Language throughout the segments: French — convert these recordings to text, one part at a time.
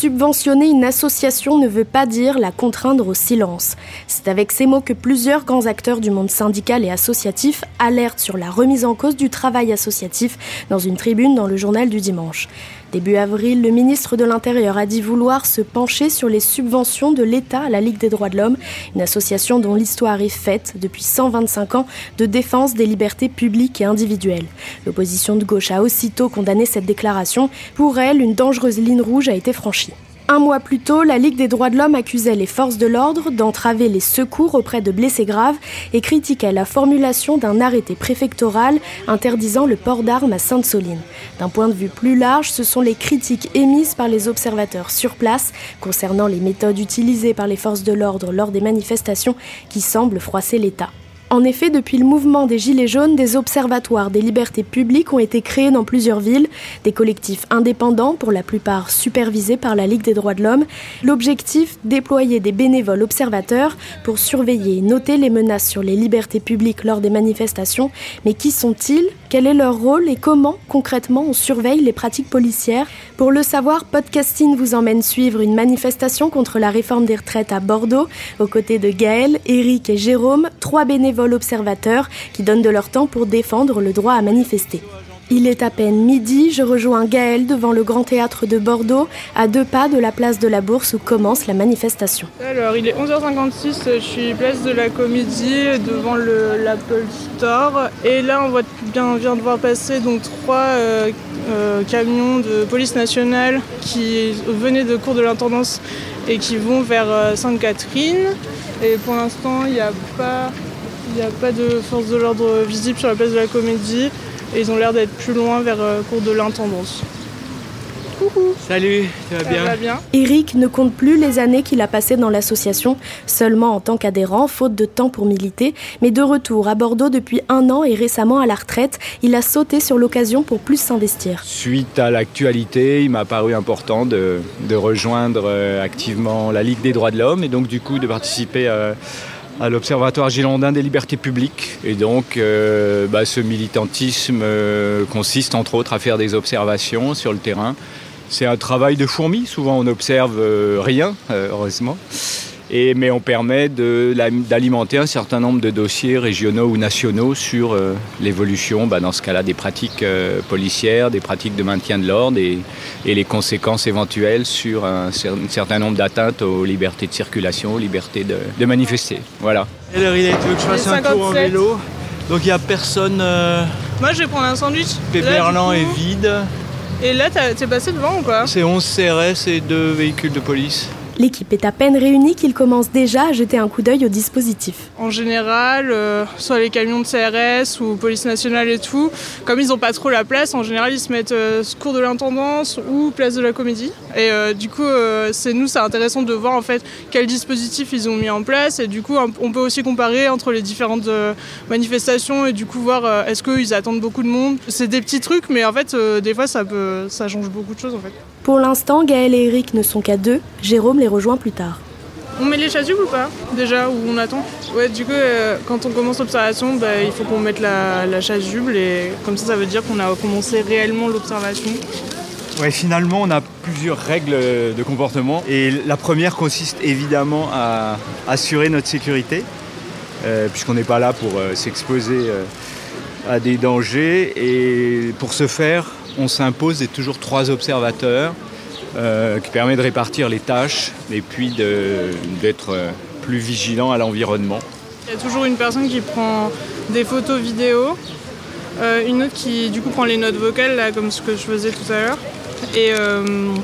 Subventionner une association ne veut pas dire la contraindre au silence. C'est avec ces mots que plusieurs grands acteurs du monde syndical et associatif alertent sur la remise en cause du travail associatif dans une tribune dans le journal du dimanche. Début avril, le ministre de l'Intérieur a dit vouloir se pencher sur les subventions de l'État à la Ligue des droits de l'homme, une association dont l'histoire est faite depuis 125 ans de défense des libertés publiques et individuelles. L'opposition de gauche a aussitôt condamné cette déclaration. Pour elle, une dangereuse ligne rouge a été franchie. Un mois plus tôt, la Ligue des droits de l'homme accusait les forces de l'ordre d'entraver les secours auprès de blessés graves et critiquait la formulation d'un arrêté préfectoral interdisant le port d'armes à Sainte-Soline. D'un point de vue plus large, ce sont les critiques émises par les observateurs sur place concernant les méthodes utilisées par les forces de l'ordre lors des manifestations qui semblent froisser l'État. En effet, depuis le mouvement des Gilets jaunes, des observatoires des libertés publiques ont été créés dans plusieurs villes, des collectifs indépendants, pour la plupart supervisés par la Ligue des droits de l'homme. L'objectif, déployer des bénévoles observateurs pour surveiller et noter les menaces sur les libertés publiques lors des manifestations. Mais qui sont-ils? Quel est leur rôle? Et comment, concrètement, on surveille les pratiques policières? Pour le savoir, Podcasting vous emmène suivre une manifestation contre la réforme des retraites à Bordeaux, aux côtés de Gaël, Eric et Jérôme, trois bénévoles observateurs qui donnent de leur temps pour défendre le droit à manifester. Il est à peine midi, je rejoins Gaël devant le Grand Théâtre de Bordeaux, à deux pas de la place de la Bourse où commence la manifestation. Alors, il est 11h56, je suis place de la Comédie devant l'Apple Store. Et là, on voit bien, vient de voir passer donc trois euh, euh, camions de police nationale qui venaient de cours de l'intendance et qui vont vers euh, Sainte-Catherine. Et pour l'instant, il n'y a pas il n'y a pas de force de l'ordre visible sur la place de la comédie et ils ont l'air d'être plus loin vers euh, cours de l'intendance. Coucou Salut, tu vas Ça bien va bien Eric ne compte plus les années qu'il a passées dans l'association, seulement en tant qu'adhérent, faute de temps pour militer, mais de retour à Bordeaux depuis un an et récemment à la retraite, il a sauté sur l'occasion pour plus s'investir. Suite à l'actualité, il m'a paru important de, de rejoindre euh, activement la Ligue des droits de l'homme et donc du coup de participer à, à l'Observatoire girondin des libertés publiques. Et donc euh, bah, ce militantisme euh, consiste entre autres à faire des observations sur le terrain. C'est un travail de fourmi, souvent on n'observe euh, rien, heureusement. Et, mais on permet d'alimenter un certain nombre de dossiers régionaux ou nationaux sur euh, l'évolution, bah, dans ce cas-là, des pratiques euh, policières, des pratiques de maintien de l'ordre et, et les conséquences éventuelles sur un, cer- un certain nombre d'atteintes aux libertés de circulation, aux libertés de, de manifester. Voilà. Quelle heure il est Tu veux que je fasse un tour en 57. vélo? Donc il n'y a personne. euh, Moi, je vais prendre un sandwich. Péberlan est vide. Et là, t'as- t'es passé devant ou quoi C'est 11 CRS et deux véhicules de police. L'équipe est à peine réunie qu'il commence déjà à jeter un coup d'œil au dispositif. En général, euh, soit les camions de CRS ou police nationale et tout, comme ils n'ont pas trop la place, en général ils se mettent euh, cours de l'intendance ou place de la comédie. Et euh, du coup, euh, c'est nous, c'est intéressant de voir en fait quel dispositif ils ont mis en place. Et du coup, on peut aussi comparer entre les différentes euh, manifestations et du coup voir est-ce qu'ils attendent beaucoup de monde. C'est des petits trucs, mais en fait, des fois, ça peut, ça change beaucoup de choses en fait. Pour l'instant, Gaël et Eric ne sont qu'à deux, Jérôme les rejoint plus tard. On met les chasubles ou pas Déjà, ou on attend? Ouais, du coup, euh, quand on commence l'observation, bah, il faut qu'on mette la, la chasuble et comme ça, ça veut dire qu'on a commencé réellement l'observation. Ouais, finalement, on a plusieurs règles de comportement. Et la première consiste évidemment à assurer notre sécurité, euh, puisqu'on n'est pas là pour euh, s'exposer euh, à des dangers. Et pour ce faire, on s'impose d'être toujours trois observateurs euh, qui permet de répartir les tâches et puis d'être plus vigilant à l'environnement. Il y a toujours une personne qui prend des photos vidéo, euh, une autre qui du coup prend les notes vocales là, comme ce que je faisais tout à l'heure. Et, euh,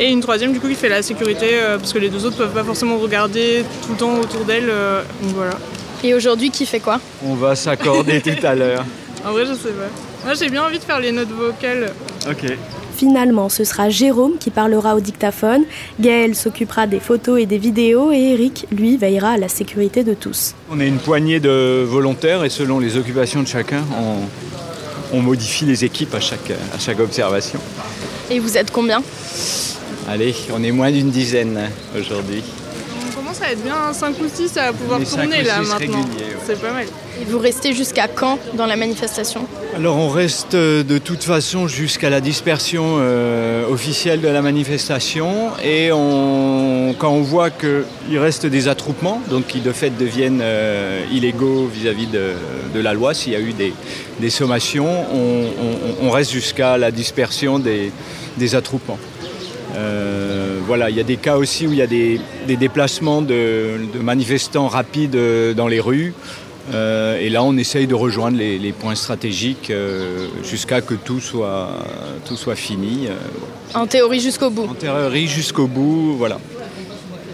et, une troisième du coup qui fait la sécurité euh, parce que les deux autres peuvent pas forcément regarder tout le temps autour d'elle. donc voilà. Et aujourd'hui qui fait quoi? On va s'accorder tout à l'heure. En vrai je sais pas. Moi j'ai bien envie de faire les notes vocales. Ok. Finalement, ce sera Jérôme qui parlera au dictaphone, Gaël s'occupera des photos et des vidéos et Eric, lui, veillera à la sécurité de tous. On est une poignée de volontaires et selon les occupations de chacun, on, modifie les équipes à chaque, à chaque observation. Et vous êtes combien? Allez, on est moins d'une dizaine aujourd'hui commence à être bien 5 ou 6 à pouvoir tourner là maintenant. C'est pas mal. Et vous restez jusqu'à quand dans la manifestation Alors on reste euh, de toute façon jusqu'à la dispersion euh, officielle de la manifestation et quand on voit qu'il reste des attroupements, donc qui de fait deviennent euh, illégaux vis-à-vis de, la loi, s'il y a eu des, sommations, on, reste jusqu'à la dispersion des, attroupements. voilà, il y a des cas aussi où il y a des, déplacements de, manifestants rapides dans les rues. Euh, et là, on essaye de rejoindre les, points stratégiques euh, jusqu'à que tout soit, tout soit fini. Euh, en théorie jusqu'au bout. En théorie jusqu'au bout, voilà.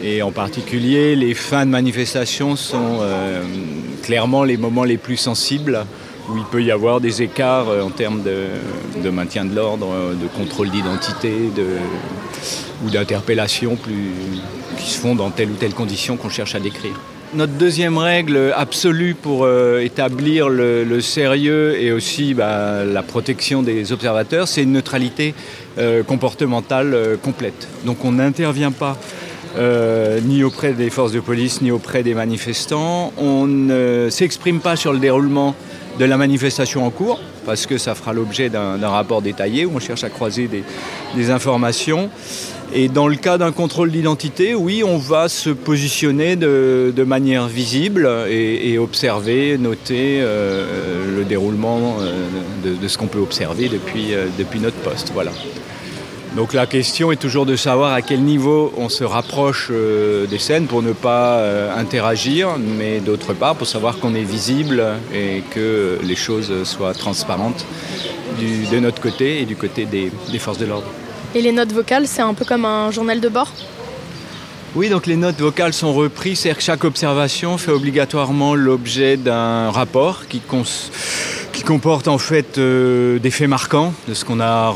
Et en particulier, les fins de manifestation sont clairement les moments les plus sensibles où il peut y avoir des écarts en termes de, maintien de l'ordre, de contrôle d'identité ou d'interpellation qui se font dans telle ou telle condition qu'on cherche à décrire. Notre deuxième règle absolue pour euh, établir le, sérieux et aussi bah, la protection des observateurs, c'est une neutralité euh, comportementale euh, complète. Donc on n'intervient pas ni auprès des forces de police ni auprès des manifestants. On ne s'exprime pas sur le déroulement de la manifestation en cours, parce que ça fera l'objet d'un rapport détaillé où on cherche à croiser des informations. Et dans le cas d'un contrôle d'identité, oui, on va se positionner de, manière visible et, observer, noter euh, le déroulement euh, de, ce qu'on peut observer depuis, euh, depuis notre poste. Voilà. Donc la question est toujours de savoir à quel niveau on se rapproche des scènes pour ne pas interagir, mais d'autre part pour savoir qu'on est visible et que les choses soient transparentes de notre côté et du côté des forces de l'ordre. Et les notes vocales, c'est un peu comme un journal de bord? Oui, donc les notes vocales sont reprises, c'est-à-dire que chaque observation fait obligatoirement l'objet d'un rapport qui, qui, comporte en fait euh, des faits marquants de ce qu'on a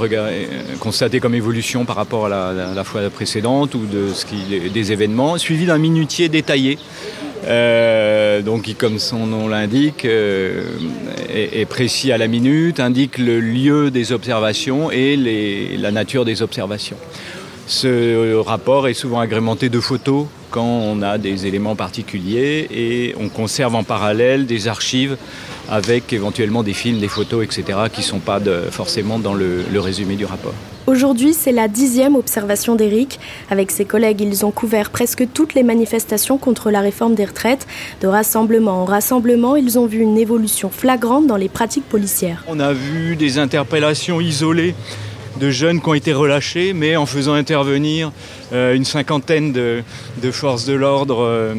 constaté comme évolution par rapport à la, fois précédente ou de ce qui, des événements, suivi d'un minutier détaillé. Euh, donc qui, comme son nom l'indique, euh, est, précis à la minute, indique le lieu des observations et la nature des observations. Ce rapport est souvent agrémenté de photos quand on a des éléments particuliers et on conserve en parallèle des archives avec éventuellement des films, des photos, etc., qui ne sont pas forcément dans le, résumé du rapport. Aujourd'hui, c'est la dixième observation d'Éric. Avec ses collègues, ils ont couvert presque toutes les manifestations contre la réforme des retraites. De rassemblement en rassemblement, ils ont vu une évolution flagrante dans les pratiques policières. On a vu des interpellations isolées de jeunes qui ont été relâchés, mais en faisant intervenir euh, une cinquantaine de, forces de l'ordre euh,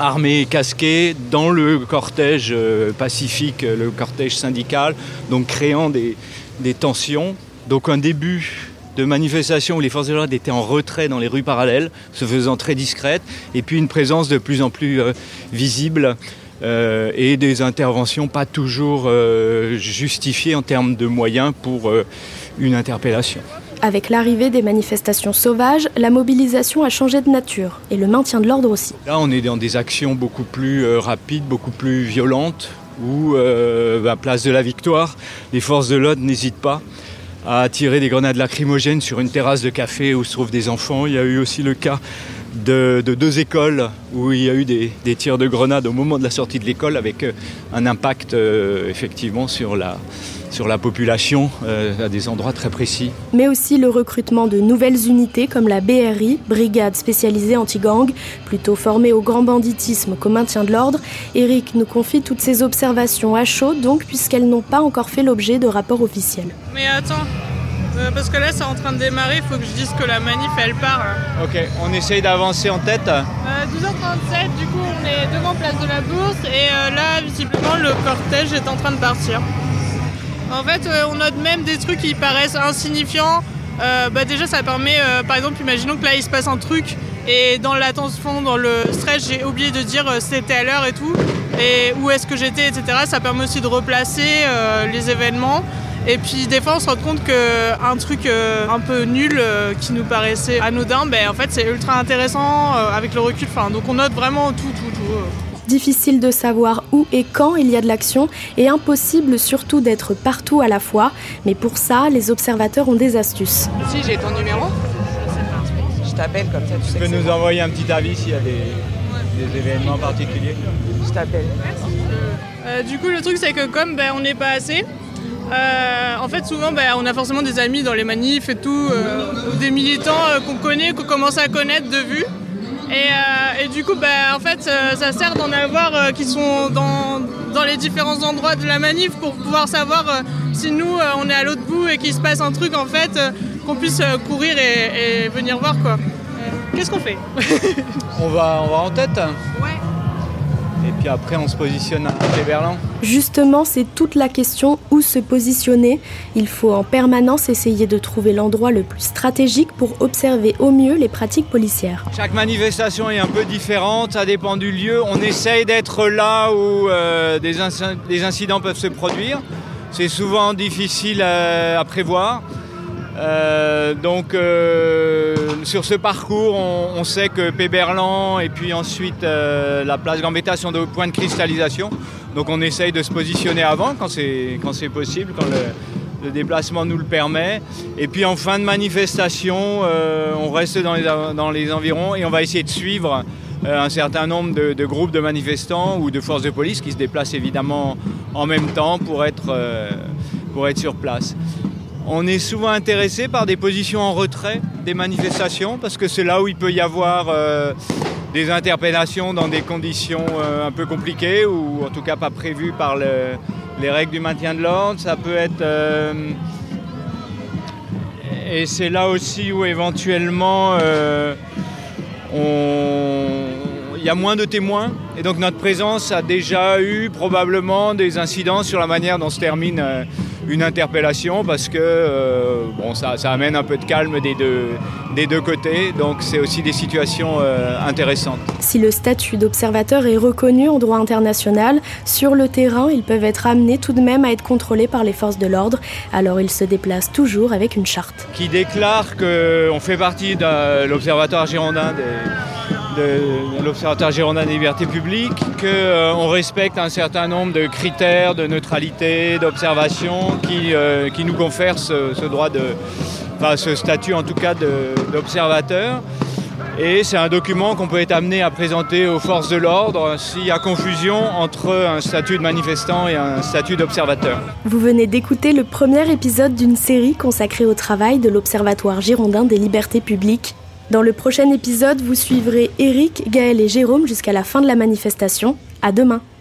armées et casquées dans le cortège euh, pacifique, le cortège syndical, donc créant des, tensions. Donc un début de manifestation où les forces de l'ordre étaient en retrait dans les rues parallèles, se faisant très discrètes, et puis une présence de plus en plus visible et des interventions pas toujours justifiées en termes de moyens pour une interpellation. Avec l'arrivée des manifestations sauvages, la mobilisation a changé de nature et le maintien de l'ordre aussi. Là, on est dans des actions beaucoup plus euh, rapides, beaucoup plus violentes, où, euh, à place de la victoire, les forces de l'ordre n'hésitent pas à tirer des grenades lacrymogènes sur une terrasse de café où se trouvent des enfants. Il y a eu aussi le cas de, deux écoles où il y a eu des, tirs de grenades au moment de la sortie de l'école avec euh, un impact effectivement sur la, sur la population euh, à des endroits très précis. Mais aussi le recrutement de nouvelles unités comme la BRI, Brigade spécialisée anti-gang, plutôt formée au grand banditisme qu'au maintien de l'ordre. Eric nous confie toutes ces observations à chaud, donc, puisqu'elles n'ont pas encore fait l'objet de rapports officiels. Mais attends, Euh, parce que là, c'est en train de démarrer, il faut que je dise que la manif, elle part. Ok, on essaye d'avancer en tête. Euh, 12h37, du coup, on est devant Place de la Bourse et euh, là, visiblement, le cortège est en train de partir. En fait, euh, on note même des trucs qui paraissent insignifiants. Euh, bah, déjà, ça permet, euh, par exemple, imaginons que là, il se passe un truc et dans l'attention, dans le stress, j'ai oublié de dire c'était à l'heure et tout, et où est-ce que j'étais, etc. Ça permet aussi de replacer les événements. Et puis des fois on se rend compte qu'un truc un peu nul qui nous paraissait anodin, ben, en fait c'est ultra intéressant avec le recul. Enfin, donc on note vraiment tout, tout, tout. Difficile de savoir où et quand il y a de l'action et impossible surtout d'être partout à la fois. Mais pour ça, les observateurs ont des astuces. Si, j'ai ton numéro. Je t'appelle comme ça, tu peux nous envoyer un petit avis s'il y a des, des événements particuliers Je t'appelle. Euh, du coup le truc c'est que comme ben, on n'est pas assez, euh, en fait souvent ben, on a forcément des amis dans les manifs et tout, euh, ou des militants euh, qu'on connaît, qu'on commence à connaître de vue. Et, euh, et du coup, ben, en fait, euh, ça sert d'en avoir euh, qui sont dans, dans les différents endroits de la manif pour pouvoir savoir si nous, on est à l'autre bout et qu'il se passe un truc, en fait, qu'on puisse courir et, et venir voir, quoi. Qu'est-ce qu'on fait? On va, on va en tête Ouais. Et puis après, on se positionne à Péberlan. Justement, c'est toute la question où se positionner. Il faut en permanence essayer de trouver l'endroit le plus stratégique pour observer au mieux les pratiques policières. Chaque manifestation est un peu différente, ça dépend du lieu. On essaye d'être là où euh, des, inc- des incidents peuvent se produire. C'est souvent difficile à, à prévoir. Euh, donc euh, sur ce parcours, on, sait que Péberlan et puis ensuite euh, la place Gambetta sont des points de cristallisation. Donc on essaye de se positionner avant quand c'est possible, quand le, déplacement nous le permet. Et puis en fin de manifestation, on reste dans les, dans les environs et on va essayer de suivre un certain nombre de, de groupes de manifestants ou de forces de police qui se déplacent évidemment en même temps pour être, pour être sur place. On est souvent intéressé par des positions en retrait des manifestations parce que c'est là où il peut y avoir euh, des interpellations dans des conditions euh, un peu compliquées ou en tout cas pas prévues par le- les règles du maintien de l'ordre. Ça peut être euh, et c'est là aussi où éventuellement il y a moins de témoins et donc notre présence a déjà eu probablement des incidents sur la manière dont se termine une interpellation parce que euh, bon, ça, ça amène un peu de calme des deux, des deux côtés donc c'est aussi des situations euh, intéressantes. Si le statut d'observateur est reconnu en droit international, sur le terrain, ils peuvent être amenés tout de même à être contrôlés par les forces de l'ordre, alors ils se déplacent toujours avec une charte. qui déclare qu'on fait partie de l'Observatoire girondin des, de l'Observatoire girondin des libertés publiques, qu'on respecte un certain nombre de critères de neutralité, d'observation qui, euh, qui nous confèrent ce, ce droit de, enfin ce statut en tout cas d'observateur. Et c'est un document qu'on peut être amené à présenter aux forces de l'ordre s'il y a confusion entre un statut de manifestant et un statut d'observateur. Vous venez d'écouter le premier épisode d'une série consacrée au travail de l'Observatoire girondin des libertés publiques. Dans le prochain épisode, vous suivrez Eric, Gaël et Jérôme jusqu'à la fin de la manifestation. À demain.